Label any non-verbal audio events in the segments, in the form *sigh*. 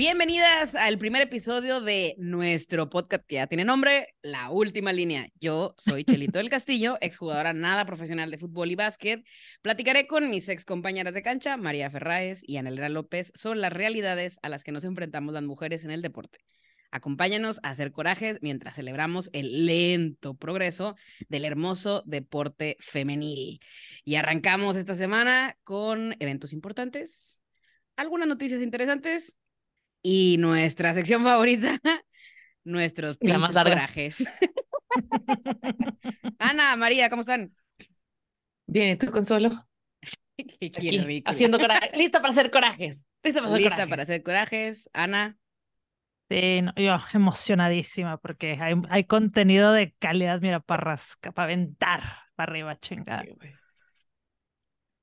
Bienvenidas al primer episodio de nuestro podcast que ya tiene nombre, La Última Línea. Yo soy Chelito del Castillo, *laughs* exjugadora nada profesional de fútbol y básquet. Platicaré con mis ex compañeras de cancha, María Ferráez y Anelera López, sobre las realidades a las que nos enfrentamos las mujeres en el deporte. Acompáñanos a hacer corajes mientras celebramos el lento progreso del hermoso deporte femenil. Y arrancamos esta semana con eventos importantes, algunas noticias interesantes y nuestra sección favorita, *laughs* nuestros pinches corajes. *laughs* Ana, María, ¿cómo están? Bien, ¿y tú, Consuelo? *laughs* Qué Aquí, haciendo coraje. Lista para hacer corajes. Lista para hacer Lista corajes. para hacer corajes. Ana, Sí, no, yo emocionadísima porque hay, hay contenido de calidad, mira, para rasca, para aventar para arriba, chingada. Sí.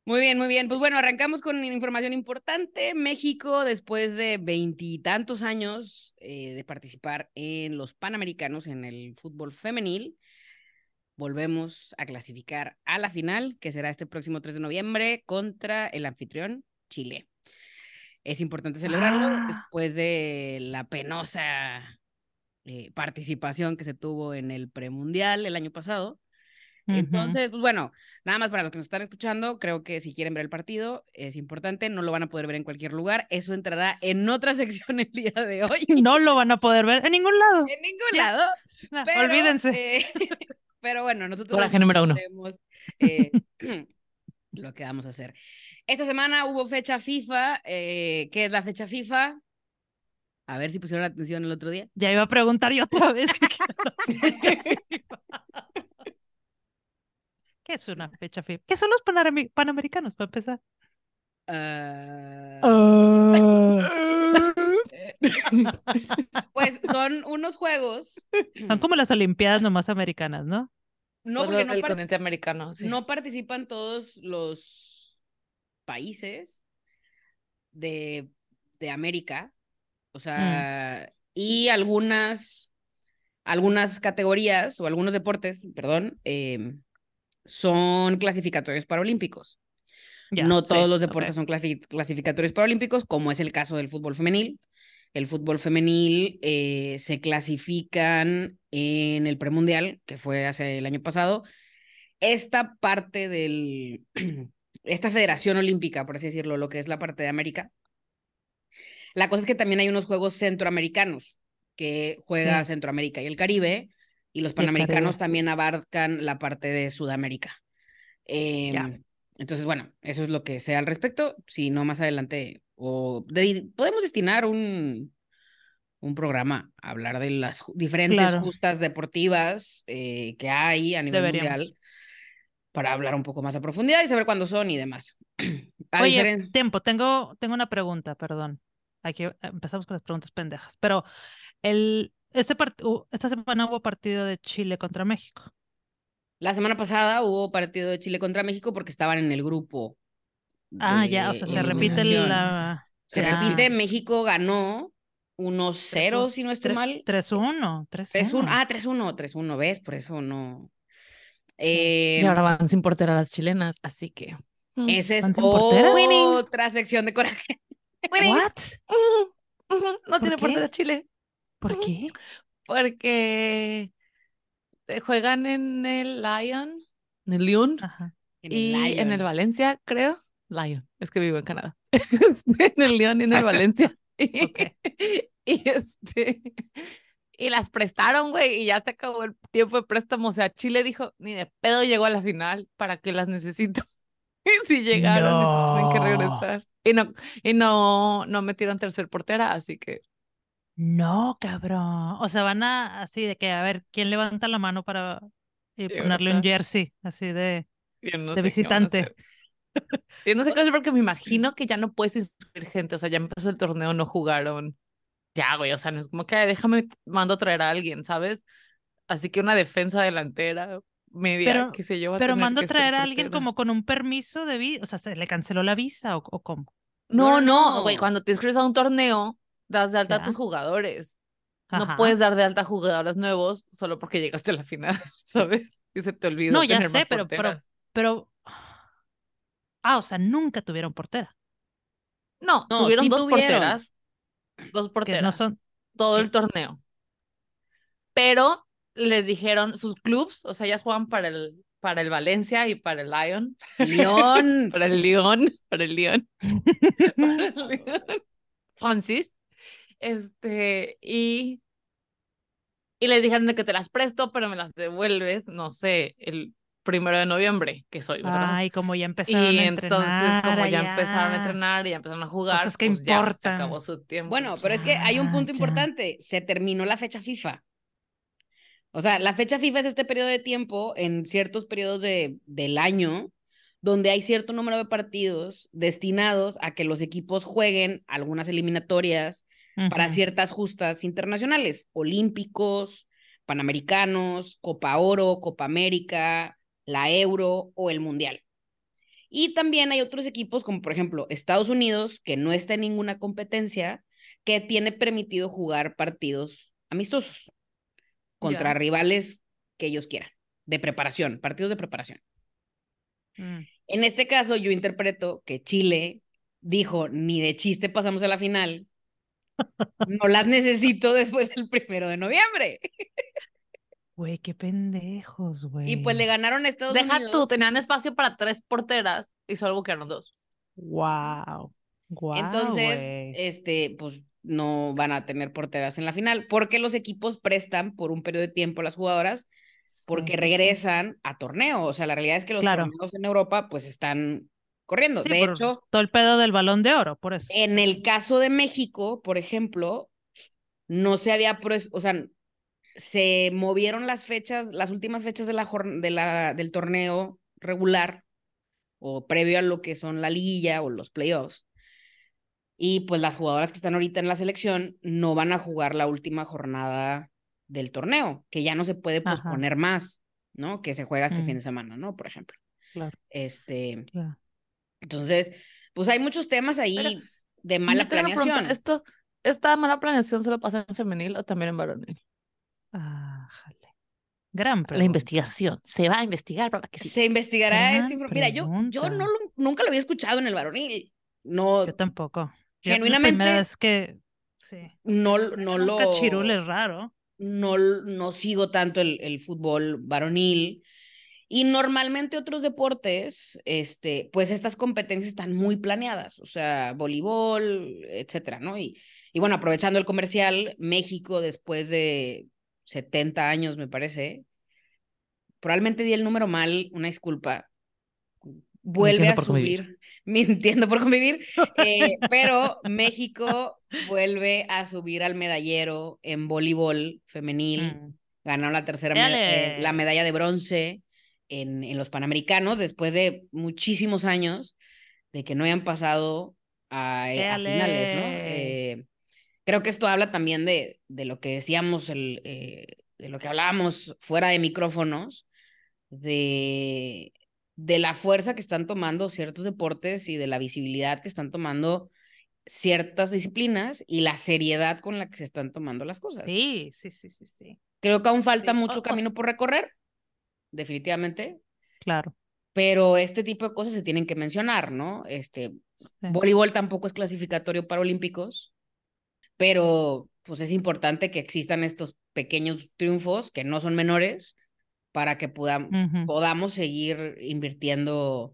Muy bien, muy bien. Pues bueno, arrancamos con información importante. México, después de veintitantos años eh, de participar en los Panamericanos en el fútbol femenil, volvemos a clasificar a la final, que será este próximo 3 de noviembre contra el anfitrión Chile. Es importante celebrarlo Ah. después de la penosa eh, participación que se tuvo en el premundial el año pasado. Entonces, pues bueno, nada más para los que nos están escuchando, creo que si quieren ver el partido, es importante, no lo van a poder ver en cualquier lugar, eso entrará en otra *laughs* sección el día de hoy. *laughs* no lo van a poder ver en ningún lado. En ningún lado. *laughs* Ah, Pero, Olvídense. eh, pero bueno, nosotros Coraje número uno. veremos, eh, *clears throat* lo que vamos a hacer. Esta semana hubo fecha FIFA. eh, ¿Qué es la fecha FIFA? A ver si pusieron atención el otro día. Ya iba a preguntar yo otra vez. Qué era la fecha FIFA. ¿Qué es una fecha FIFA? ¿Qué son los panamericanos, para empezar? Ah, Ah. *laughs* *laughs* pues son unos juegos. Son como las Olimpiadas nomás americanas, ¿no? No, porque no, par- continente americano, sí. no participan todos los países de, de América. O sea, y algunas, algunas categorías o algunos deportes, perdón, em, son clasificatorios paralímpicos. No sí, todos los deportes son clasi- clasificatorios paralímpicos, como es el caso del fútbol femenil. El fútbol femenil eh, se clasifican en el premundial, que fue hace el año pasado. Esta parte del, *clears throat* esta federación olímpica, por así decirlo, lo que es la parte de América. La cosa es que también hay unos juegos centroamericanos que juega Sí. Centroamérica y el Caribe, y los panamericanos también abarcan la parte de Sudamérica. Em, entonces, bueno, eso es lo que sé al respecto. Si no, más adelante, o de- podemos destinar un, un programa a hablar de las diferentes Claro. justas deportivas eh, que hay a nivel Deberíamos. mundial para hablar un poco más a profundidad y saber cuándo son y demás. *clears throat* A Oye, diferen- tiempo, tengo, tengo una pregunta, perdón. Aquí eh, empezamos con las preguntas pendejas, pero el, este part- esta semana hubo partido de Chile contra México. La semana pasada hubo partido de Chile contra México porque estaban en el grupo. Ah, ya, o sea, se repite la... Se ya. repite, México ganó 1-0, 3-1, si no estoy mal. 3-1, 3-1. 3-1. Ah, 3-1, 3-1, ¿ves? Por eso no. Eh, Y ahora van sin portera las chilenas, así que. mm. esa es ¿Van sin portera? otra sección de coraje. ¿What? *laughs* No tiene qué? portera Chile. ¿Por *laughs* qué? Porque se juegan en el Lion, en el Lyon Ajá. En el y en el Lion. Valencia, creo. Lion, es que vivo en Canadá. *laughs* *laughs* en el Lyon y en el Valencia. Y, este. Y las prestaron, güey, y ya se acabó el tiempo de préstamo. O sea, Chile dijo, ni de pedo llegó a la final, ¿para qué las necesito? Y si llegaron, se tienen que No. regresar. Y no, y no, no metieron tercer portera, así que No, cabrón. O sea, van a así de que, a ver, ¿quién levanta la mano para eh, Sí, o ponerle un jersey así de, no de visitante? Yo no sé qué *laughs* hacer porque me imagino que ya no puedes inscribir gente, o sea, ya empezó el torneo, no jugaron. Ya, güey, o sea, no es como que "Ay, déjame, mando a traer a alguien, ¿sabes? Así que una defensa delantera, media, Pero- Pero mando a traer a alguien como con un permiso de visa, o sea, ¿se le canceló la visa o, o cómo? No, No, no, güey, no. cuando te inscribes a un torneo, das de alta a tus jugadores. No puedes dar de alta a jugadores nuevos solo porque llegaste a la final, *laughs* ¿sabes? Y se te olvidó No, ya tener sé, más pero, pero, pero, ah, o sea, nunca tuvieron portera. No, No, tuvieron sí dos tuvieron. porteras. dos Que porteras. no son. todo el torneo. Pero les dijeron sus clubs, o sea, ellas juegan para el, para el Valencia y para el Lyon, León. *laughs* para el Lyon, para el Lyon, *laughs* para el Lyon, Francis, este, y, y les dijeron de que te las presto, pero me las devuelves, no sé, el primero de noviembre, que soy, ¿verdad? Ay, como ya empezaron y a entonces, entrenar. como ya empezaron a entrenar y ya empezaron a jugar, Cosas que pues ya se importan. acabó su tiempo. Bueno, pero es que hay un punto ya. importante. Se terminó la fecha FIFA. O sea, la fecha FIFA es este periodo de tiempo en ciertos periodos de, del año donde hay cierto número de partidos destinados a que los equipos jueguen algunas eliminatorias para ciertas justas internacionales, olímpicos, panamericanos, Copa Oro, Copa América, la Euro o el Mundial. Y también hay otros equipos, como por ejemplo Estados Unidos, que no está en ninguna competencia, que tiene permitido jugar partidos amistosos contra rivales que ellos quieran, de preparación, partidos de preparación. Mm. En este caso, yo interpreto que Chile dijo, ni de chiste pasamos a la final, no las necesito después del primero de noviembre. Güey, qué pendejos, güey. Y pues le ganaron a Estados Deja Unidos. tú, tenían espacio para tres porteras y solo quedaron dos. Wow. Wow. Entonces, este, pues no van a tener porteras en la final, porque los equipos prestan por un periodo de tiempo a las jugadoras, porque regresan a torneo. O sea, la realidad es que los Claro. torneos en Europa, pues están corriendo. de hecho, todo el pedo del balón de oro, por eso. en el caso de México, por ejemplo, no se había, o sea, se movieron las fechas, las últimas fechas de la, de la, del torneo regular o previo a lo que son la liguilla o los playoffs. Y pues las jugadoras que están ahorita en la selección no van a jugar la última jornada del torneo, que ya no se puede Ajá. posponer más, ¿no? Que se juega este Mm. fin de semana, ¿no? Por ejemplo. Claro. Este, Claro. Entonces, pues hay muchos temas ahí de mala pregunta, planeación. ¿Esto, ¿Esta mala planeación se lo pasa en femenil o también en varonil? Ah, jale. Gran pregunta. La investigación. Se va a investigar para que sí. Se investigará inform- Mira, yo, yo no lo- nunca lo había escuchado en el varonil. No, Yo tampoco. Yo, la Genuinamente- vez que. Sí. no, no lo. cachirul es raro. no, no sigo tanto el, el fútbol varonil. Y normalmente otros deportes, este, pues estas competencias están muy planeadas, o sea, voleibol, etcétera, ¿no? Y, y bueno, aprovechando el comercial, México después de 70 años, me parece, probablemente di el número mal, una disculpa, vuelve a subir, *laughs* mintiendo por convivir, eh, *laughs* pero México vuelve a subir al medallero en voleibol femenil Mm. ganaron la tercera meda- eh, la medalla de bronce en, en los Panamericanos después de muchísimos años de que no hayan pasado a, eh, a finales, ¿no? Eh, creo que esto habla también de, de lo que decíamos, el, eh, de lo que hablábamos fuera de micrófonos, de, de la fuerza que están tomando ciertos deportes y de la visibilidad que están tomando ciertas disciplinas y la seriedad con la que se están tomando las cosas. Sí, sí, sí, sí, sí. Creo que aún falta Sí, mucho o camino por recorrer, definitivamente, Claro. pero este tipo de cosas se tienen que mencionar, ¿no? Este, sí. voleibol tampoco es clasificatorio para olímpicos, pero pues es importante que existan estos pequeños triunfos que no son menores para que podam- Ujú. podamos seguir invirtiendo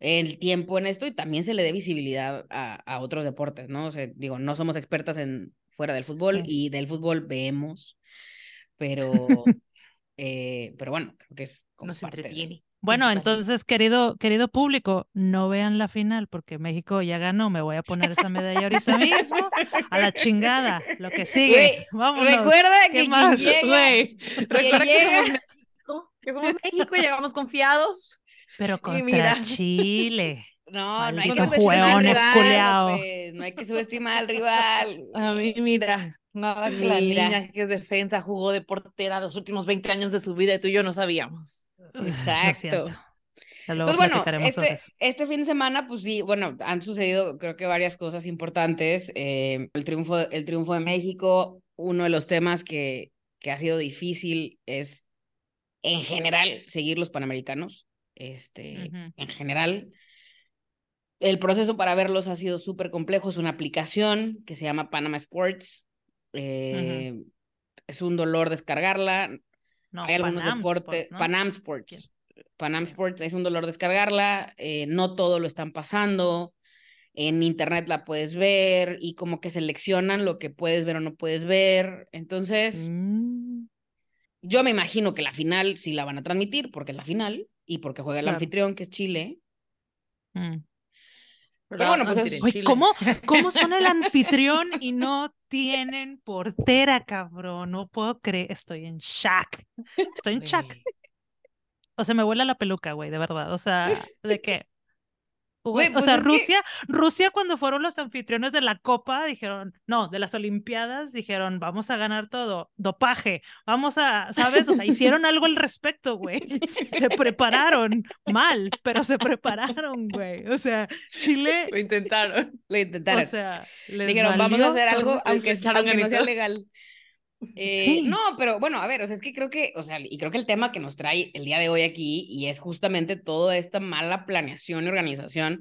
el tiempo en esto y también se le dé visibilidad a, a otros deportes, ¿no? O sea, digo, no somos expertas en fuera del fútbol Sí. y del fútbol vemos, pero, *laughs* eh, pero bueno, creo que es como Nos parte de- entretiene. Bueno, entonces, querido, querido público, no vean la final porque México ya ganó. Me voy a poner esa medalla ahorita mismo. A la chingada. Lo que sigue. Vámonos. Recuerda ¿Qué que más? llega, Güey, quien recuerda que somos llega- México, que somos México y llegamos confiados. Pero contra mira. Chile. *laughs* No, no hay que subestimar al rival. López, no hay que subestimar al rival. A mí, mira, nada que la niña que es defensa jugó de portera los últimos 20 años de su vida y tú y yo no sabíamos. *laughs* Exacto. Pues bueno, este, este fin de semana, pues sí, bueno, han sucedido creo que varias cosas importantes. eh, el, triunfo, el triunfo de México, uno de los temas que, que ha sido difícil es, en general, seguir los Panamericanos, este, en general. El proceso para verlos ha sido súper complejo. Es una aplicación que se llama Panama Sports. Eh, Es un dolor descargarla. No, Hay algunos Panam deportes. Sport, ¿no? Panam Sports. Panam Sí. Sports es un dolor descargarla. eh, no todo lo están pasando. En internet la puedes ver y como que seleccionan lo que puedes ver o no puedes ver. Entonces, Mm, yo me imagino que la final sí la van a transmitir porque es la final y porque juega el Claro. anfitrión que es Chile. mm. Pero bueno, pues es- ¿cómo, ¿Cómo son el *laughs* anfitrión y no tienen portera, cabrón? No puedo creer, estoy en shock. Estoy en shock. O sea, me vuela la peluca, güey, de verdad. O sea, ¿de o pues sea, que- Rusia, Rusia cuando fueron los anfitriones de la Copa, dijeron, no, de las Olimpiadas, dijeron, vamos a ganar todo, dopaje, vamos a, ¿sabes? O sea, hicieron *laughs* algo al respecto, güey. Se prepararon mal, pero se prepararon, güey. O sea, Chile, Lo intentaron. Lo o intentaron. sea, les Dijeron, vamos a hacer algo zorro". aunque, aunque no sea legal. Eh, Sí. No, pero bueno, a ver, o sea, es que creo que, o sea, y creo que el tema que nos trae el día de hoy aquí, y es justamente toda esta mala planeación y organización,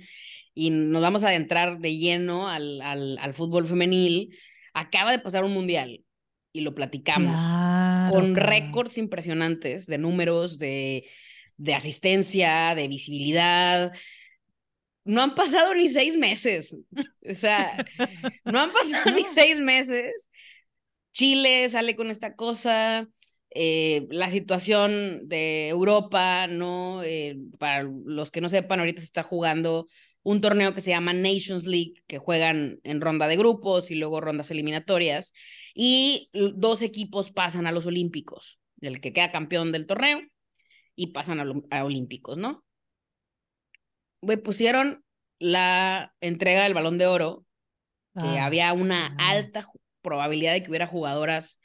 y nos vamos a adentrar de lleno al, al, al fútbol femenil, acaba de pasar un mundial, y lo platicamos, Claro, con cabrón. récords impresionantes de números, de, de asistencia, de visibilidad. No han pasado ni seis meses. O sea, *laughs* no han pasado ni seis meses. Chile sale con esta cosa. eh, la situación de Europa, ¿no? Eh, para los que no sepan, ahorita se está jugando un torneo que se llama Nations League, que juegan en ronda de grupos y luego rondas eliminatorias. Y dos equipos pasan a los Olímpicos, el que queda campeón del torneo y pasan a, Olímpicos, ¿no? Güey, pusieron la entrega del Balón de Oro, que Ah, había una ah. alta probabilidad de que hubiera jugadoras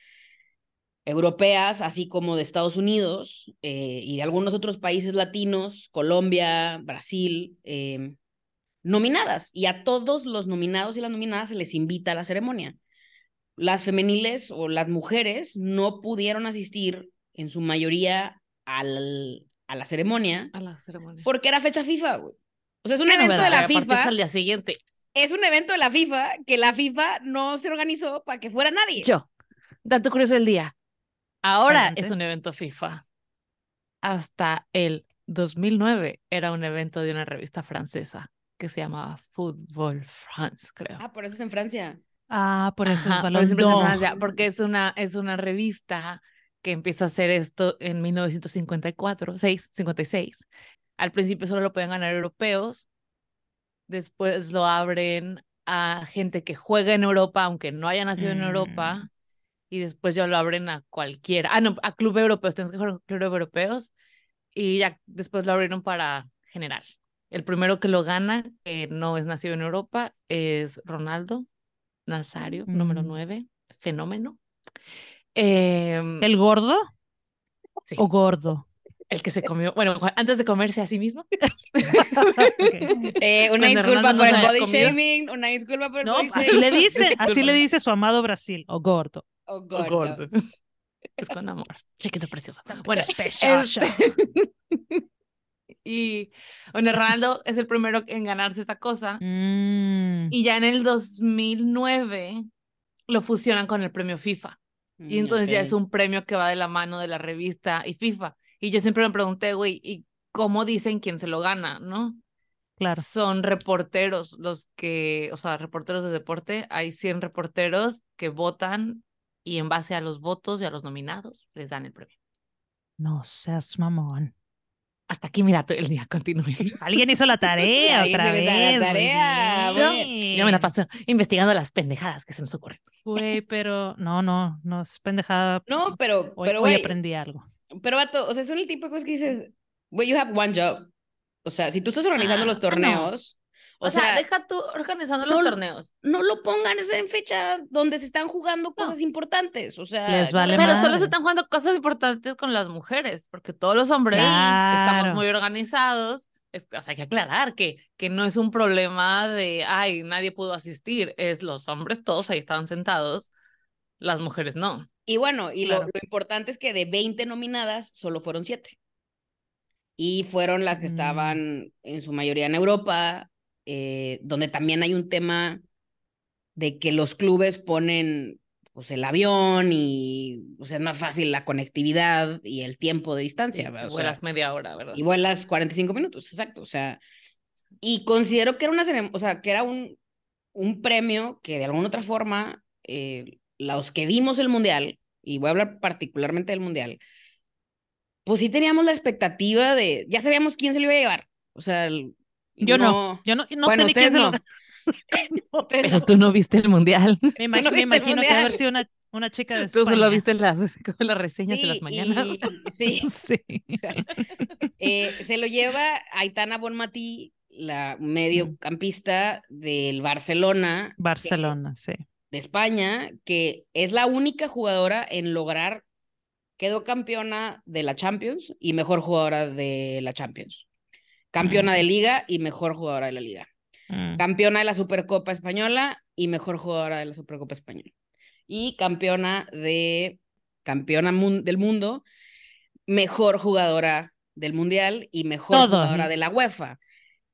europeas, así como de Estados Unidos eh, y de algunos otros países latinos, Colombia, Brasil, eh, nominadas. Y a todos los nominados y las nominadas se les invita a la ceremonia. Las femeniles o las mujeres no pudieron asistir en su mayoría al, a la ceremonia A la ceremonia. porque era fecha FIFA, güey. O sea, es un evento de la FIFA al día siguiente. Es un evento de la FIFA que la FIFA no se organizó para que fuera nadie. Yo, dato curioso del día. Ahora Adelante. es un evento FIFA. Hasta el 2009 era un evento de una revista francesa que se llamaba Football France, creo. Ah, por eso es en Francia. Ah, por eso Ajá, es por eso empieza en. Francia, porque es una, es una revista que empieza a hacer esto en 1954, 6, 56. Al principio solo lo pueden ganar europeos, después lo abren a gente que juega en Europa, aunque no haya nacido en Mm. Europa, y después ya lo abren a cualquiera. Ah, no, a club europeos, tienes que jugar a club europeos, y ya después lo abrieron para general. El primero que lo gana, que no es nacido en Europa, es Ronaldo Nazario, número Mm. 9, fenómeno. Em, ¿El gordo sí, o gordo? El que se comió, bueno, antes de comerse a sí mismo. *laughs* Eh, una Cuando disculpa por el body comido. shaming, una disculpa por el No, body así shaming. le dice, así le dice su amado Brasil, o gordo. O gordo. gordo. *laughs* Es con amor. Chiquito precioso. Bueno, este- *laughs* y bueno, Ronaldo es el primero en ganarse esa cosa. Mm, Y ya en el 2009 lo fusionan con el premio FIFA. Y Mm, entonces ya es un premio que va de la mano de la revista y FIFA. Y yo siempre me pregunté, güey, ¿y cómo dicen quién se lo gana, no? claro. Son reporteros los que, o sea, reporteros de deporte. Hay 100 reporteros que votan y en base a los votos y a los nominados les dan el premio. No seas mamón. Hasta aquí mi dato del día, continúen. *laughs* Alguien hizo la tarea otra se vez. la tarea, Yo, yo me la paso investigando las pendejadas que se nos ocurren. Güey, pero no, no, no es pendejada. No, pero, Hoy, pero, hoy güey, aprendí algo. Pero, vato, o sea, son el tipo de cosas que dices, güey, you have one job. O sea, si tú estás organizando Ah, los ah, no. torneos, O, o, sea, sea, deja tú organizando los no lo- torneos. no lo pongan en fecha donde se están jugando cosas importantes. O sea, Les vale Pero madre. solo se están jugando cosas importantes con las mujeres, porque todos los hombres estamos Claro. muy organizados. Es- o sea, hay que aclarar que, que no es un problema de, ay, nadie pudo asistir. Es los hombres, todos ahí estaban sentados, las mujeres no. Y bueno, y lo, Claro. lo importante es que de 20 nominadas, solo fueron 7. Y fueron las que Mm. estaban en su mayoría en Europa, eh, donde también hay un tema de que los clubes ponen pues el avión y o sea, es más fácil la conectividad y el tiempo de distancia. Y vuelas sea, media hora, ¿verdad? y vuelas 45 minutos, exacto. O sea, y considero que era una o sea, que era un, un premio que de alguna otra forma, eh, los que vimos el mundial, y voy a hablar particularmente del mundial, pues sí teníamos la expectativa de, ya sabíamos quién se lo iba a llevar. O sea, el- Yo no, yo no, no bueno, sé ni quién se lo *laughs* no. No, Pero no. tú no viste el mundial. Me, imag- *laughs* no me imagino que haber sido una, una chica de Tú España. solo viste las, *laughs* como las reseñas de Sí, las mañanas. y- sí, Sí. o sea, eh, se lo lleva Aitana Bonmatí, la mediocampista del Barcelona. que- Barcelona, sí. De España, que es la única jugadora en lograr, quedó campeona de la Champions y mejor jugadora de la Champions. Campeona de liga y mejor jugadora de la liga. Mm. Campeona de la Supercopa Española y mejor jugadora de la Supercopa Española. Y campeona de campeona mun- del mundo, mejor jugadora del mundial y mejor Todo. jugadora de la UEFA.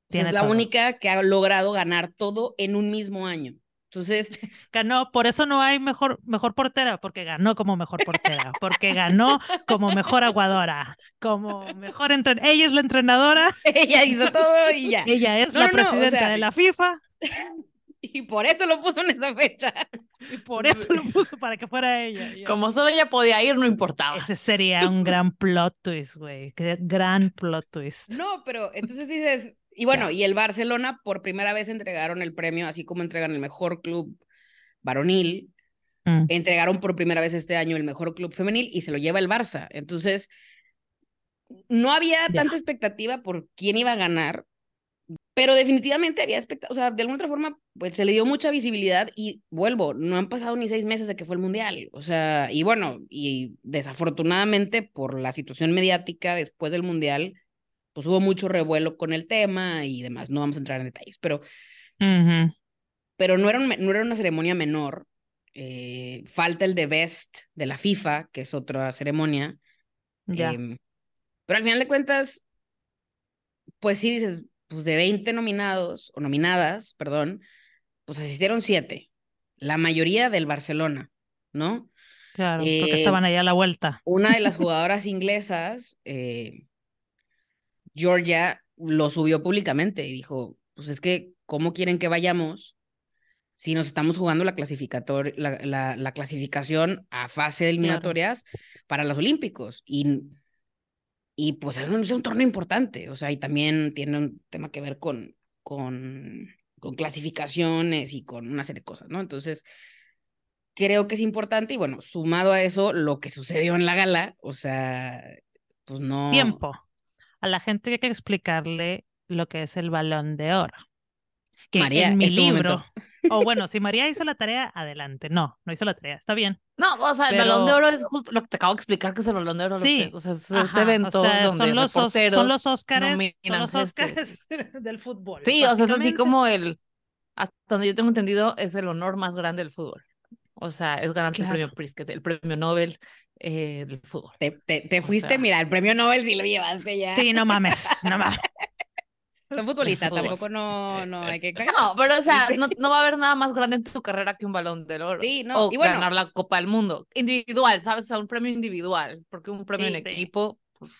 Tiene es la todo. única que ha logrado ganar todo en un mismo año. Entonces, *laughs* Ganó, por eso no hay mejor, mejor portera, porque ganó como mejor portera, porque ganó como mejor aguadora, como mejor entrenadora. Ella es la entrenadora, *laughs* ella hizo todo y ya. ella es No, la no, no, o presidenta sea, de la FIFA *laughs* Y por eso lo puso en esa fecha. y por eso lo puso para que fuera ella. Ya. Como solo ella podía ir, no importaba. Ese sería un gran plot twist, güey. Gran plot twist. No, pero entonces dices, y bueno, y el Barcelona por primera vez entregaron el premio, así como entregan el mejor club varonil, Mm. entregaron por primera vez este año el mejor club femenil y se lo lleva el Barça. Entonces, no había tanta expectativa por quién iba a ganar, pero definitivamente había expectativa, o sea, de alguna otra forma, pues se le dio mucha visibilidad y vuelvo, no han pasado ni seis meses de que fue el Mundial, o sea, y bueno, y desafortunadamente por la situación mediática después del Mundial, pues hubo mucho revuelo con el tema y demás, no vamos a entrar en detalles, pero Ujú. pero no era, un- no era una ceremonia menor. eh, falta el de Best de la FIFA, que es otra ceremonia. Ya. em, pero al final de cuentas, pues sí dices, pues de 20 nominados, o nominadas, perdón, pues asistieron 7. La mayoría del Barcelona, ¿no? Claro, porque eh, estaban allá a la vuelta. Una de las *laughs* jugadoras inglesas, eh, Georgia, lo subió públicamente y dijo, pues es que, ¿cómo quieren que vayamos si nos estamos jugando la, clasificator la, la, la clasificación a fase de eliminatorias para los Olímpicos? Y, y pues es un, es un torneo importante, o sea, y también tiene un tema que ver con, con, con clasificaciones y con una serie de cosas, ¿no? Entonces, creo que es importante y bueno, sumado a eso, lo que sucedió en la gala, o sea, pues no... Tiempo. A la gente hay que explicarle lo que es el balón de oro. Que María, en mi es tu libro, *laughs* o bueno, si María hizo la tarea, adelante. No, no hizo la tarea, está bien. No, o sea, el Pero- balón de oro es justo lo que te acabo de explicar que es el balón de oro. Sí, López. O sea, es este Ajá, evento o sea, donde son los, son los Óscares, son los. Óscares *laughs* del fútbol. Sí, o sea, es así como el, hasta donde yo tengo entendido, es el honor más grande del fútbol. O sea, es ganarte Claro. el premio Pritzker, el premio Nobel eh, del fútbol. Te, te, te O fuiste, sea- mira, el premio Nobel sí lo llevaste ya. Sí, no mames, no mames. *laughs* Son futbolistas, tampoco no, no hay que cagar. No, pero o sea, *laughs* no, no va a haber nada más grande en tu carrera que un balón de oro. Sí, no, o y bueno. ganar la Copa del Mundo. Individual, ¿sabes? O sea, un premio individual. Porque un premio Sí, en equipo, pues,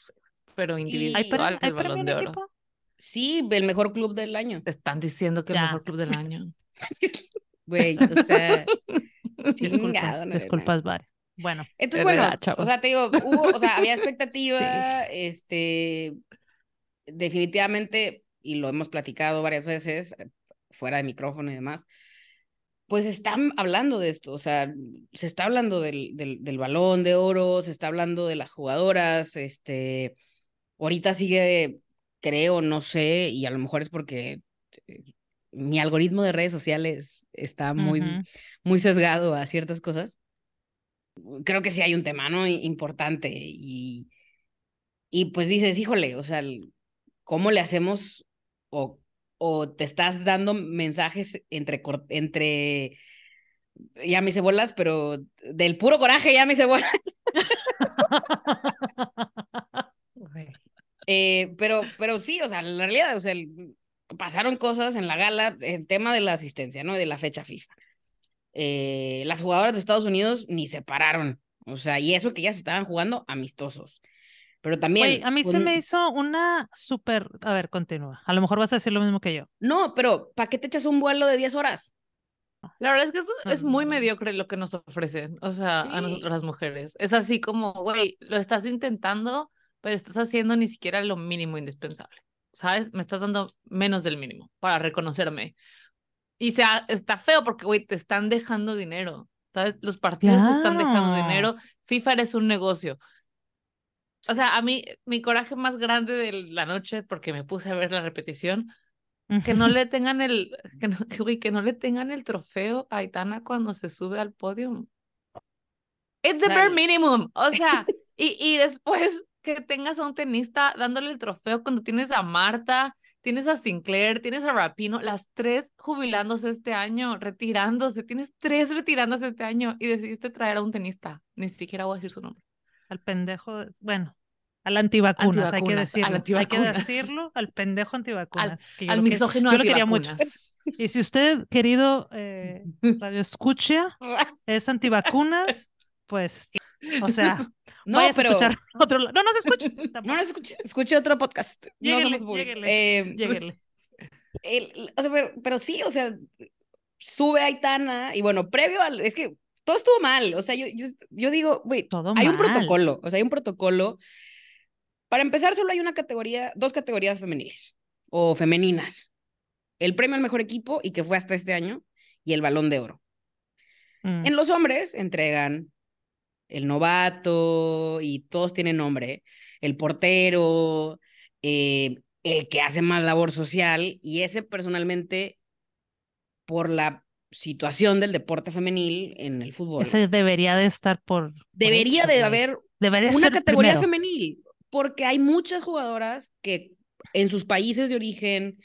pero individual, ¿Hay, pre- el hay balón premio de oro. equipo? Sí, el mejor club del año. Te están diciendo que el mejor club del año. *laughs* Güey, o sea, Disculpas, disculpas, Vare. Bueno, Entonces, Es bueno, verdad, o sea, te digo, hubo, o sea, había *laughs* expectativa, este, definitivamente, y lo hemos platicado varias veces, eh, fuera de micrófono y demás, pues están hablando de esto, o sea, se está hablando del, del, del balón de oro, se está hablando de las jugadoras, este, ahorita sigue, creo, no sé, y a lo mejor es porque eh, mi algoritmo de redes sociales está muy, muy sesgado a ciertas cosas. Creo que sí hay un tema, ¿no? Importante. Y, y pues dices, híjole, o sea, ¿cómo le hacemos? O, o te estás dando mensajes entre, entre, ya me hice bolas, pero del puro coraje ya me hice bolas. *laughs* Eh, pero, pero sí, o sea, la realidad, o sea, pasaron cosas en la gala, el tema de la asistencia, ¿no? De la fecha FIFA. Eh, las jugadoras de Estados Unidos ni se pararon. O sea, y eso que ya se estaban jugando amistosos. Pero también. A mí se me hizo una súper. A ver, continúa. A lo mejor vas a decir lo mismo que yo. No, pero ¿para qué te echas un vuelo de 10 horas? La verdad es que es, es muy mediocre lo que nos ofrecen, o sea, a Sí. nosotros las mujeres. Es así como, güey, lo estás intentando, pero estás haciendo ni siquiera lo mínimo indispensable. ¿Sabes? Me estás dando menos del mínimo para reconocerme. Y sea, está feo porque, güey, te están dejando dinero. ¿Sabes? Los partidos te están dejando Claro. dinero. FIFA eres un negocio. O sea, a mí, mi coraje más grande de la noche, porque me puse a ver la repetición, que no le tengan el, *laughs* que no, que, güey, que no le tengan el trofeo a Aitana cuando se sube al podio. It's the bare minimum. O sea, *laughs* y, y después que tengas a un tenista dándole el trofeo cuando tienes a Marta, tienes a Sinclair, tienes a Rapino, las tres jubilándose este año, retirándose, tienes tres retirándose este año y decidiste traer a un tenista. Ni siquiera voy a decir su nombre. Al pendejo. de- Bueno, al antivacunas, hay que Antivacunas, al decirlo. Hay que antivacunas. decirlo, al pendejo antivacunas. que yo Al lo que- misógino yo lo quería mucho. antivacunas. *laughs* Y si usted, querido eh, *laughs* radio escucha, es antivacunas, pues, o sea, *laughs* No, vayas pero. a escuchar *laughs* otro. No, no se escucha. No, *laughs* tampoco. no escuché, escuché otro podcast. No Lléguele, somos público. lléguele, Eh, Lléguele. *laughs* el- o sea, pero, pero sí, o sea, sube Aitana y bueno, previo al, es que todo estuvo mal, o sea, yo, yo, yo digo, güey, hay un protocolo, o sea, hay un protocolo. Para empezar, solo hay una categoría, dos categorías femeniles o femeninas. El premio al mejor equipo y que fue hasta este año y el balón de oro. Mm. En los hombres entregan el novato y todos tienen nombre, el portero, eh, el que hace más labor social y ese personalmente por la situación del deporte femenil en el fútbol. Ese debería de estar por. Debería de haber Debería una categoría primero. femenil porque hay muchas jugadoras que en sus países de origen,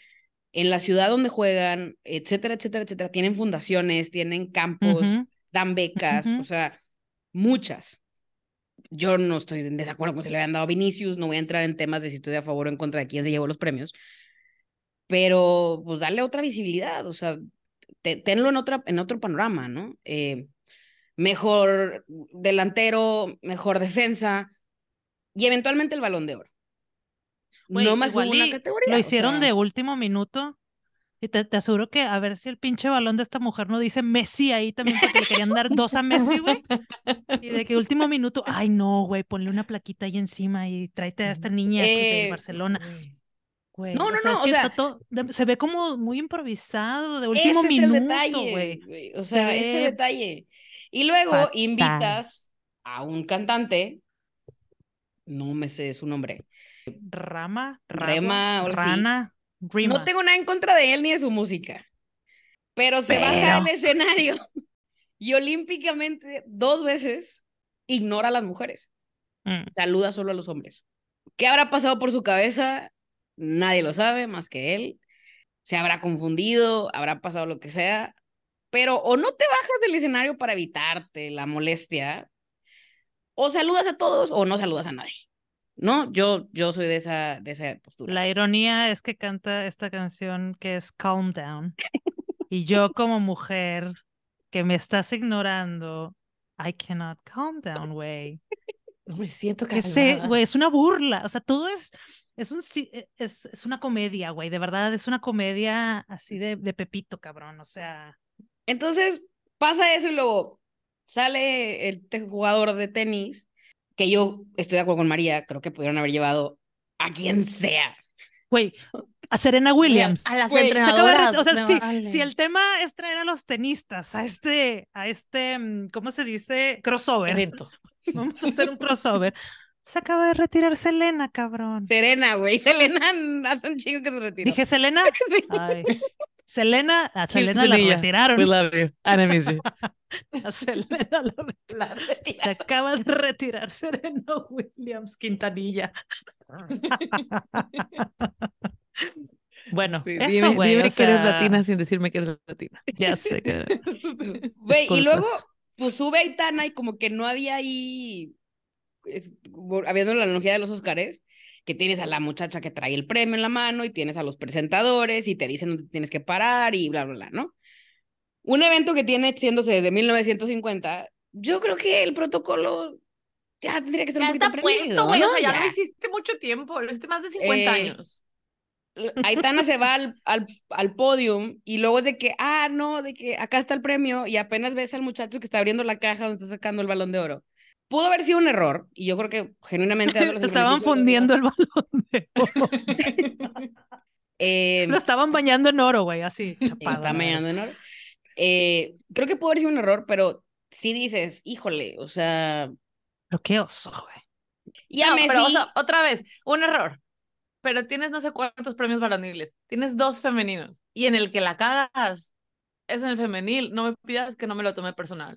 en la ciudad donde juegan, etcétera, etcétera, etcétera, tienen fundaciones, tienen campos, dan becas, o sea, muchas. Yo no estoy en desacuerdo con si le habían dado a Vinicius, no voy a entrar en temas de si estoy a favor o en contra de quién se llevó los premios, pero pues darle otra visibilidad, o sea, te- tenlo en, otra, en otro panorama, ¿no? Eh, mejor delantero, mejor defensa y eventualmente el balón de oro. No más igual una categoría. Lo o hicieron sea, de último minuto. Y te, te aseguro que a ver si el pinche balón de esta mujer no dice Messi ahí también, porque le querían dar dos a Messi, güey. Y de que último minuto, ay no, güey, ponle una plaquita ahí encima y tráete a esta niña de Eh, Barcelona. Güey, no, o no, sea, no, o sea- todo- se ve como muy improvisado, de último ese minuto, es el detalle, güey. güey, O Se sea, ese detalle. Y luego fatal. invitas a un cantante, no me sé su nombre. Rama, Rabo, Rema o algo así. Rima. No tengo nada en contra de él ni de su música, pero se baja al Pero- escenario *laughs* y olímpicamente dos veces ignora a las mujeres, Mm. saluda solo a los hombres. ¿Qué habrá pasado por su cabeza? Nadie lo sabe más que él. Se habrá confundido, habrá pasado lo que sea, pero o no te bajas del escenario para evitarte la molestia, o saludas a todos o no saludas a nadie. ¿No? Yo, yo soy de esa, de esa postura. La ironía es que canta esta canción que es Calm Down. Y yo como mujer que me estás ignorando, I cannot calm down, güey. No me siento calmada. güey, es una burla. O sea, todo es, es un, e- es, es una comedia, güey. De verdad, es una comedia así de, de Pepito, cabrón. O sea, Entonces pasa eso y luego sale el jugador de tenis, que yo estoy de acuerdo con María, creo que pudieron haber llevado a quien sea. güey, a Serena Williams. A las Se de entrenadoras. ret- o sea, me si, vale. si el tema es traer a los tenistas a este, a este, mm, ¿cómo se dice? Crossover. evento. *laughs* Vamos a hacer un crossover. Se acaba de retirar Selena, cabrón. Serena, güey. *laughs* Selena hace un chingo que se retiró. Dije Selena. *laughs* Sí. Ay. Selena, a Sí, Selena la Selena. retiraron. We love you. And I miss you. *laughs* A Selena la re- La retira- Se acaba de retirar Serena Williams Quintanilla. *laughs* Bueno, Sí, eso, dime güey. dime o que eres latina sin decirme que eres latina. Ya sé que. *laughs* Güey, y luego, pues sube Aitana y como que no había ahí, es- habiendo la analogía de los Óscares, que tienes a la muchacha que trae el premio en la mano y tienes a los presentadores y te dicen dónde tienes que parar y bla, bla, bla, ¿no? Un evento que tiene siéndose desde 1950, yo creo que el protocolo ya tendría que ser Ya un poquito está puesto, aprendido, güey. ¿no? O sea, ya, Ya. lo hiciste mucho tiempo. Lo hiciste más de 50 Eh, años. Aitana se va al, al, al podium y luego es de que, ah, no, de que acá está el premio y apenas ves al muchacho que está abriendo la caja donde está sacando el balón de oro. Pudo haber sido un error y yo creo que genuinamente... Estaban fundiendo el balón de *laughs* oro. eh, Lo estaban bañando en oro, güey, así, *laughs* chapado. meando verdad. en oro. Eh, creo que pudo haber sido un error, pero sí dices, híjole, o sea... Pero qué oso, güey. Y a no, Messi... pero o sea, otra vez, un error. Pero tienes no sé cuántos premios varoniles. Tienes dos femeninos. Y en el que la cagas es en el femenil. No me pidas que no me lo tome personal.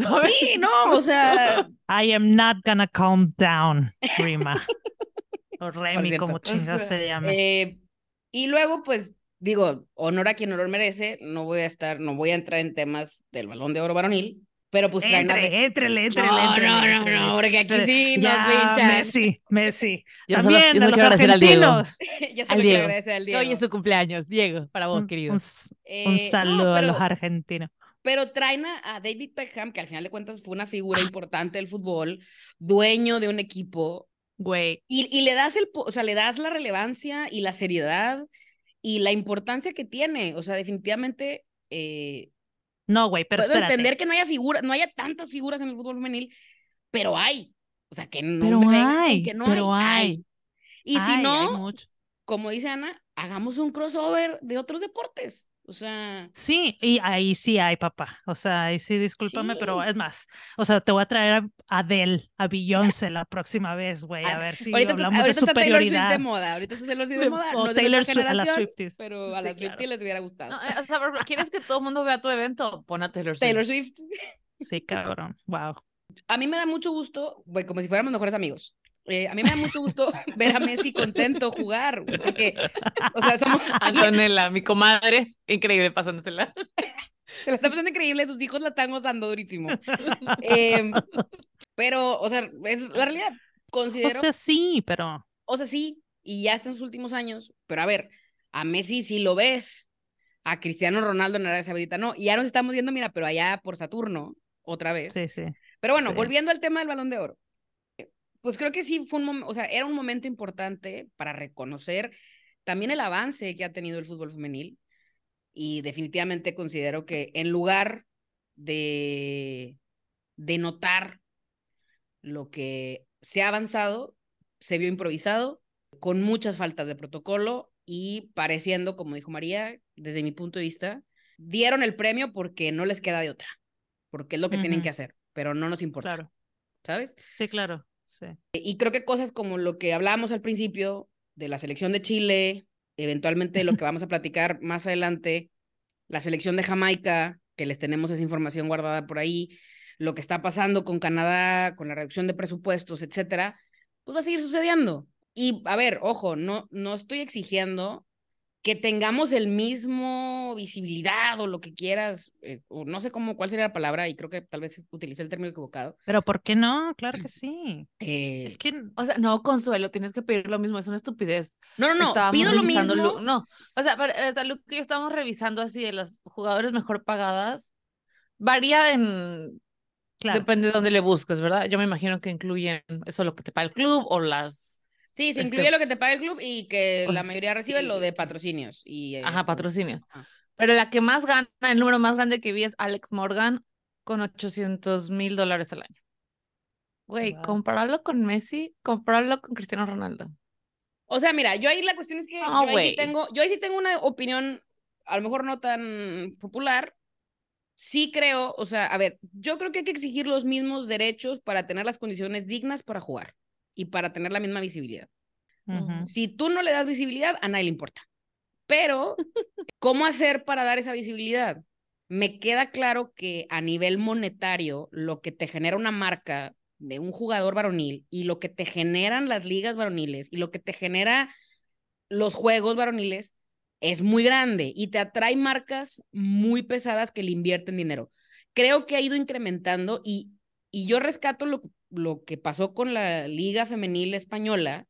*laughs* ¿Sabes? Sí, no, o sea... I am not gonna calm down, Rima. *laughs* O Remy, como chingados se llame. Eh, y luego, pues, digo, honor a quien honor merece, no voy a estar, no voy a entrar en temas del balón de oro varonil, pero pues traen a- Entre, entrele, entrele, No, entrele, no, no, entrele. no, porque aquí sí nos linchan. Messi, Messi. *laughs* Yo solo- También yo solo a los quiero agradecer al Diego. argentinos. Yo Al solo quiero Diego. agradecer al Diego. Hoy es su cumpleaños. Diego, para vos, Un- querido. Un, Eh, un no, saludo a los argentinos. Pero traen a, David Beckham, que al final de cuentas fue una figura importante del fútbol, dueño de un equipo, Güey, y, y le das el, o sea, le das la relevancia y la seriedad y la importancia que tiene. O sea, definitivamente eh, no, güey, pero puedo espérate. entender que no haya figura, no haya tantas figuras en el fútbol femenil, pero hay. O sea, que no Pero me vengan con hay, que no pero hay. hay. Y si hay no, como dice Ana, hagamos un crossover de otros deportes. O sea, Sí, y ahí sí hay, papá. O sea, ahí sí, discúlpame, pero es más. O sea, te voy a traer a Adele, a *laughs* Beyoncé la próxima vez, güey, a ver si ahorita, hablamos de ahorita está Taylor Swift superioridad. de moda, ahorita está Taylor Swift de De- moda, o no de Taylor Swift- a las Swifties. pero a Sí, las claro. Swifties les hubiera gustado. No, eh, o sea, ¿quieres que todo el mundo vea tu evento? Pon a Taylor Swift. Taylor Swift. Sí, cabrón. Wow. A mí me da mucho gusto, güey, como si fuéramos mejores amigos. Eh, a mí me da mucho gusto *laughs* ver a Messi contento jugar, porque, o sea, somos, *laughs* Antonella, mi comadre, increíble pasándosela. *laughs* se la está pasando increíble, sus hijos la están gozando durísimo. Em, pero, o sea, es la realidad. O Considero, sea, sí, pero o sea, sí, y ya está en sus últimos años, pero a ver, a Messi sí lo ves, a Cristiano Ronaldo en Arabia Saudita no, y ya nos estamos viendo, mira, pero allá por Saturno, otra vez. sí, sí. Pero bueno, Sí. volviendo al tema del Balón de Oro, pues creo que sí fue un momento, o sea, era un momento importante para reconocer también el avance que ha tenido el fútbol femenil y definitivamente considero que en lugar de, de notar lo que se ha avanzado, se vio improvisado, con muchas faltas de protocolo y pareciendo, como dijo María, desde mi punto de vista, dieron el premio porque no les queda de otra, porque es lo que tienen que hacer, pero no nos importa, Claro. ¿sabes? Sí, claro. Sí. Y creo que cosas como lo que hablábamos al principio de la selección de Chile, eventualmente lo que *laughs* vamos a platicar más adelante, la selección de Jamaica, que les tenemos esa información guardada por ahí, lo que está pasando con Canadá, con la reducción de presupuestos, etcétera, pues va a seguir sucediendo. Y a ver, ojo, no, no estoy exigiendo que tengamos el mismo visibilidad o lo que quieras, eh, o no sé cómo, cuál sería la palabra, y creo que tal vez utilicé el término equivocado. Pero ¿por qué no? Claro que sí. Eh, Es que O sea, no, Consuelo, tienes que pedir lo mismo, es una estupidez. no, no, no, Estábamos pido lo revisando mismo. Lu- no, o sea, sea, lo que yo estábamos revisando así de las jugadores mejor pagadas, varía en, claro. depende de dónde le busques, ¿verdad? Yo me imagino que incluyen eso lo que te paga el club o las, Sí, se Este- incluye lo que te paga el club y que o la mayoría recibe lo sí. de patrocinios. Y, ajá, este, patrocinios. ajá. Pero la que más gana, el número más grande que vi es Alex Morgan con 800 mil dólares al año. Güey, Wow. compararlo con Messi, compararlo con Cristiano Ronaldo. O sea, mira, yo ahí la cuestión es que No, yo, ahí sí tengo, yo ahí sí tengo una opinión, a lo mejor no tan popular. Sí creo, o sea, a ver, yo creo que hay que exigir los mismos derechos para tener las condiciones dignas para jugar y para tener la misma visibilidad. Si tú no le das visibilidad, a nadie le importa. Pero, *laughs* ¿cómo hacer para dar esa visibilidad? Me queda claro que a nivel monetario, lo que te genera una marca de un jugador varonil y lo que te generan las ligas varoniles y lo que te genera los juegos varoniles es muy grande y te atrae marcas muy pesadas que le invierten dinero. Creo que ha ido incrementando y, y yo rescato lo, lo que pasó con la liga femenil española,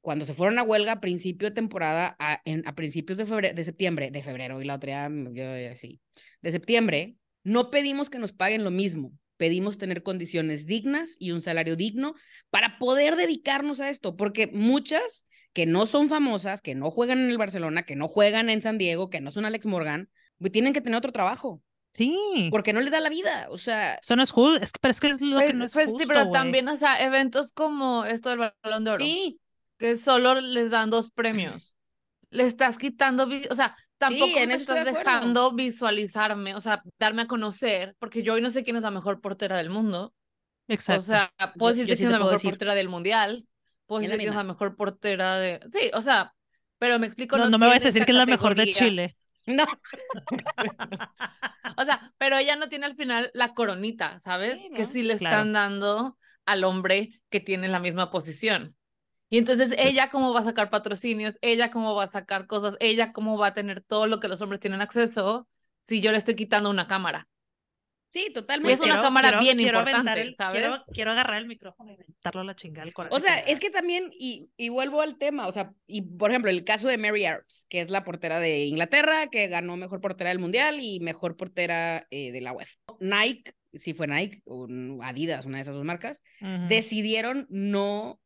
cuando se fueron a huelga a principio de temporada, a, en, a principios de, febrero, de septiembre, de febrero, y la otra ya, sí, de septiembre, no pedimos que nos paguen lo mismo, pedimos tener condiciones dignas y un salario digno para poder dedicarnos a esto, porque muchas que no son famosas, que no juegan en el Barcelona, que no juegan en San Diego, que no son Alex Morgan, tienen que tener otro trabajo. Sí. Porque no les da la vida, o sea. Eso no es justo, es que, pero es que es lo pues, que no es pues justo, sí, pero también, o sea, eventos como esto del Balón de Oro, Sí, que solo les dan dos premios. Le estás quitando, o sea, tampoco en me estás de dejando visualizarme, o sea, darme a conocer, porque yo hoy no sé quién es la mejor portera del mundo. Exacto. O sea, puedo Yo- decirte yo sí quién te es la mejor decir. portera del mundial, puedo Es la decir quién es la mejor portera de... Sí, o sea, pero me explico, no, no, no me vayas a decir que es la mejor de. Chile. No, *laughs* O sea, pero ella no tiene al final la coronita, ¿sabes? Sí, Que sí le Claro. están dando al hombre que tiene la misma posición. Y entonces ella cómo va a sacar patrocinios, ella cómo va a sacar cosas, ella cómo va a tener todo lo que los hombres tienen acceso si yo le estoy quitando una cámara. Sí, Y totalmente. es una cámara bien importante, aventar el- ¿sabes? Quiero, quiero agarrar el micrófono y aventarlo a la chingada al corazón. O sea, es que también, y, y vuelvo al tema, o sea, y por ejemplo, el caso de Mary Arts, que es la portera de Inglaterra, que ganó mejor portera del Mundial y mejor portera eh, de la UEFA. Nike, si fue Nike o Adidas, una de esas dos marcas, decidieron no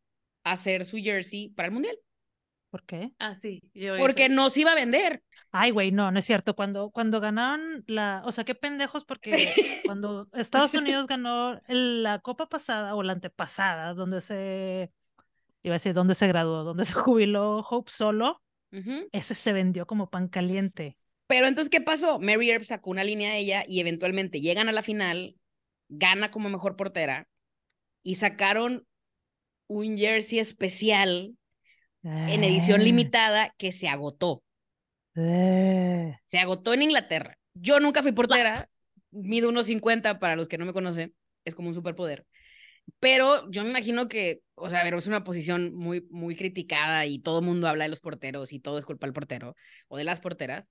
hacer su jersey para el Mundial, ¿Por qué? Ah, sí. yo porque eso. no se iba a vender. Ay, güey, no, no es cierto. Cuando, cuando ganaron la, o sea, qué pendejos, porque *laughs* cuando Estados Unidos ganó la copa pasada o la antepasada, donde se, iba a decir, donde se graduó, donde se *laughs* jubiló Hope Solo, ese se vendió como pan caliente. Pero entonces, ¿qué pasó? Mary Earp sacó una línea de ella y eventualmente llegan a la final, gana como mejor portera y sacaron un jersey especial en edición Ah, limitada que se agotó. Eh. Se agotó en Inglaterra. Yo nunca fui portera, mido unos 50 para los que no me conocen, es como un superpoder. Pero yo me imagino que, o sea, a ver, es una posición muy, muy criticada y todo el mundo habla de los porteros y todo es culpa del portero o de las porteras.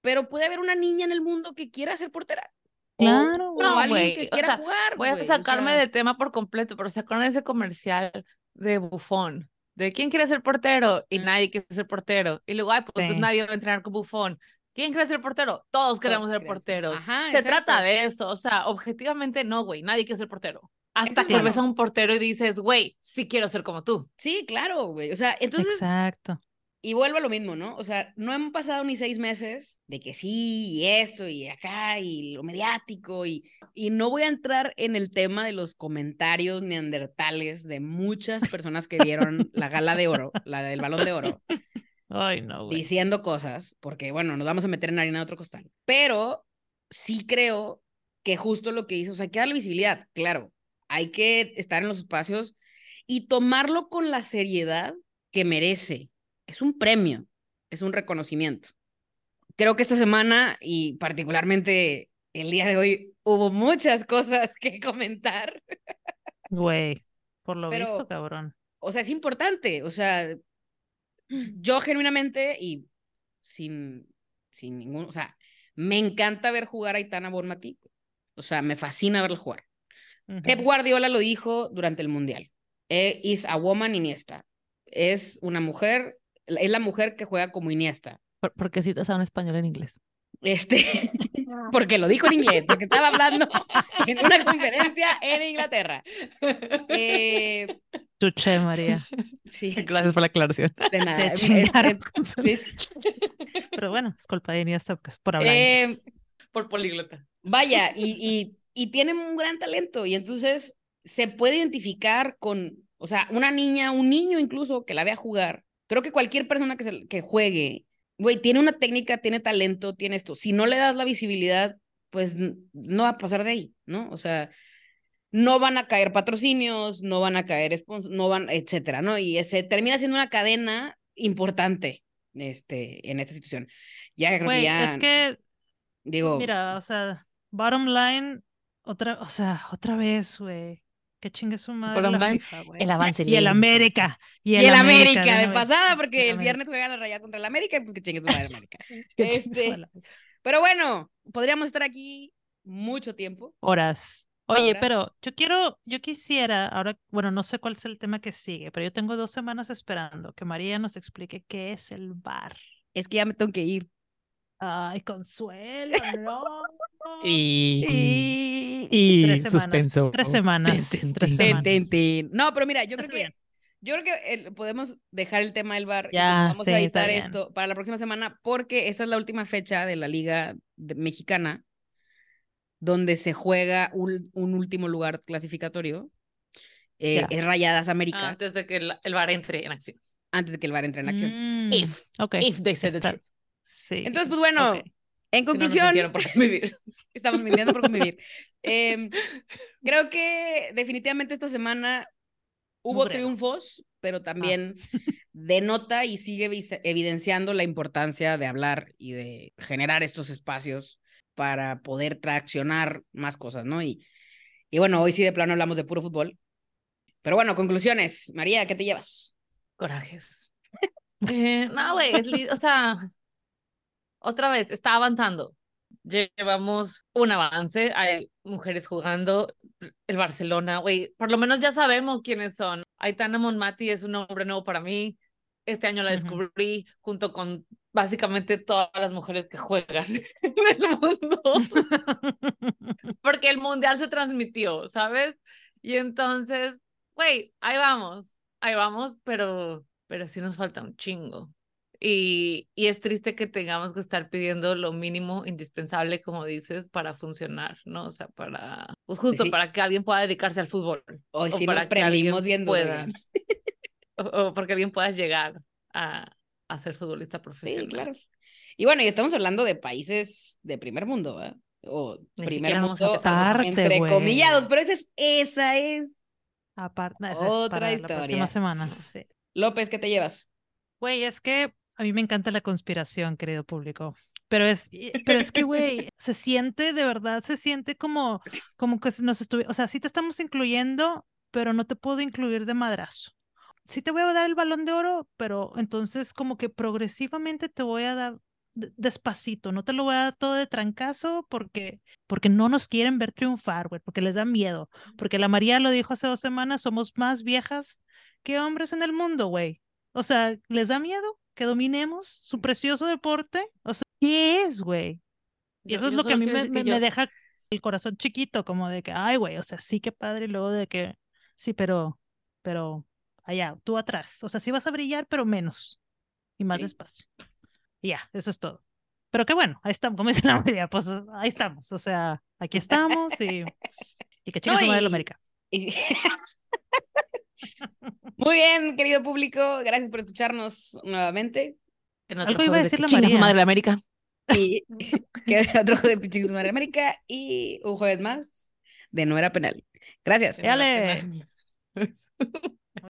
Pero puede haber una niña en el mundo que quiera ser portera. O- Claro, O, No, alguien que o sea, jugar. Voy a o sacarme sea, de tema por completo, pero ¿se acuerdan de ese comercial de Bufón? De quién quiere ser portero y nadie quiere ser portero. Y luego, ay, pues Sí. nadie va a entrenar con Bufón. ¿Quién quiere ser portero? Todos queremos ser queremos. porteros. Ajá, Se exacto. trata de eso, o sea, objetivamente no, güey, nadie quiere ser portero. Hasta Entonces, que bueno. ves a un portero y dices, güey, sí quiero ser como tú. Sí, claro, güey. O sea, entonces, Exacto. Y vuelvo a lo mismo, ¿no? O sea, no han pasado ni seis meses de que sí, y esto, y acá, y lo mediático, y, y no voy a entrar en el tema de los comentarios neandertales de muchas personas que vieron la gala de oro, la del balón de oro, *laughs* Ay, no, güey. diciendo cosas, porque bueno, nos vamos a meter en harina de otro costal. Pero sí creo que justo lo que hizo, o sea, hay que darle visibilidad, claro, hay que estar en los espacios y tomarlo con la seriedad que merece. Es un premio, es un reconocimiento. Creo que esta semana y particularmente el día de hoy hubo muchas cosas *laughs* que comentar. Güey, por lo Pero- visto, cabrón. O sea, es importante, o sea, yo genuinamente y sin, sin ningún, o sea, me encanta ver jugar a Itana Bonmatí. O sea, me fascina verla jugar. Pep Ujú. Guardiola lo dijo durante el Mundial. Eh, is a woman Iniesta. Es una mujer, es la mujer que juega como Iniesta. ¿Por, porque si te saben español en inglés? Este, *laughs* porque lo dijo en inglés, porque estaba hablando *laughs* en una conferencia en Inglaterra. Eh, María. sí, *laughs* Gracias por la aclaración. de nada. De Es- chingar es- con su- es- Pero bueno, es culpa de Iniesta porque es por hablar Eh. Por políglota. Vaya, y, y, y tiene un gran talento y entonces se puede identificar con, o sea, una niña, un niño incluso que la vea jugar. Creo que cualquier persona que, se, que juegue, güey, tiene una técnica, tiene talento, tiene esto. Si no le das la visibilidad, pues no va a pasar de ahí, ¿no? O sea, no van a caer patrocinios, no van a caer sponsors, no van, etcétera, ¿no? Y se termina siendo una cadena importante este, en esta situación. Ya creo Güey, que ya, es que, digo, mira, o sea, bottom line, otra, o sea, otra vez, güey. Que chingue su madre la FIFA. El avance Y el. América. Y Y el, el América, una de pasada, porque El el América. viernes juegan las rayas contra el América y pues que chingue su madre el América. *laughs* Su Este. Pero bueno, podríamos estar aquí mucho tiempo. Horas. Oye, horas. pero yo quiero, yo quisiera, ahora, bueno, no sé cuál es el tema que sigue, pero yo tengo dos semanas esperando que María nos explique qué es el bar. Es que ya me tengo que ir. Ay, Consuelo, no. Y, Y... y Tres semanas, suspenso. tres semanas, Tin, tin, tres semanas. tin. No, pero mira, yo creo que yo creo que el- podemos dejar el tema del bar y Ya, vamos sí, a editar bien. esto para la próxima semana porque esta es la última fecha de la liga de- mexicana donde se juega un, un último lugar clasificatorio. Eh, es Rayadas América Antes de que el, el bar entre en acción. antes de que el bar entre en acción. Mm, If, ok, if they said the truth. sí. Entonces, pues bueno, ok. En Si no, no conclusión, sintieron por *laughs* qué vivir. *laughs* estamos mintiendo por convivir. Em, creo que definitivamente esta semana hubo triunfos, Ah. pero también denota y sigue evi- evidenciando la importancia de hablar y de generar estos espacios para poder traccionar más cosas, ¿no? Y, y bueno, hoy sí de plano hablamos de puro fútbol. Pero bueno, conclusiones. María, ¿qué te llevas? Corajes. *laughs* Eh, no, güey, o sea, otra vez, está avanzando. Llevamos un avance, hay mujeres jugando, el Barcelona, güey, por lo menos ya sabemos quiénes son. Aitana Monmati es un nombre nuevo para mí. Este año la descubrí junto con básicamente todas las mujeres que juegan *laughs* en el mundo. *laughs* porque el mundial se transmitió, ¿sabes? Y entonces, güey, ahí vamos, ahí vamos, pero, pero sí nos falta un chingo. Y, y es triste que tengamos que estar pidiendo lo mínimo indispensable, como dices, para funcionar, ¿no? O sea, para, pues justo sí. para que alguien pueda dedicarse al fútbol. Hoy o sí para nos que alguien viendo. pueda, bien. *laughs* o, o porque alguien pueda llegar a, a ser futbolista profesional. Sí, claro. Y bueno, y estamos hablando de países de primer mundo, ¿verdad? O Ni primer siquiera vamos a mundo por- entre güey. comillados, pero esa es, esa es. Aparte, esa es Otra para la historia. próxima semana. Sí. López, ¿qué te llevas? Güey, es que a mí me encanta la conspiración, querido público. Pero es, y- *laughs* pero es que, güey, se siente, de verdad, se siente como, como que nos estuviera, o sea, sí te estamos incluyendo, pero no te puedo incluir de madrazo. Sí te voy a dar el balón de oro, pero entonces como que progresivamente te voy a dar de- despacito, no te lo voy a dar todo de trancazo porque, porque no nos quieren ver triunfar, güey, porque les da miedo. Porque la María lo dijo hace dos semanas, somos más viejas que hombres en el mundo, güey. O sea, ¿les da miedo que dominemos su precioso deporte? O sea, ¿qué es, güey? Y Yo- eso es yo lo que a mí me, me- me yo- deja el corazón chiquito, como de que, ay, güey, o sea, sí que padre, y luego de que, sí, pero, pero, allá, tú atrás. O sea, sí vas a brillar, pero menos y más Sí. despacio. Y ya, eso es todo. Pero qué bueno, ahí estamos, *laughs* como dice la María, pues ahí estamos. O sea, aquí estamos y, *laughs* y que chingue No, su madre y- la América. Y- *laughs* Muy bien, querido público, gracias por escucharnos nuevamente. En Algo iba a de decir la María. madre la América. Y *laughs* que otro jueves de Chicos Madre América y un jueves más de No Era Penal. Gracias. Muy *laughs*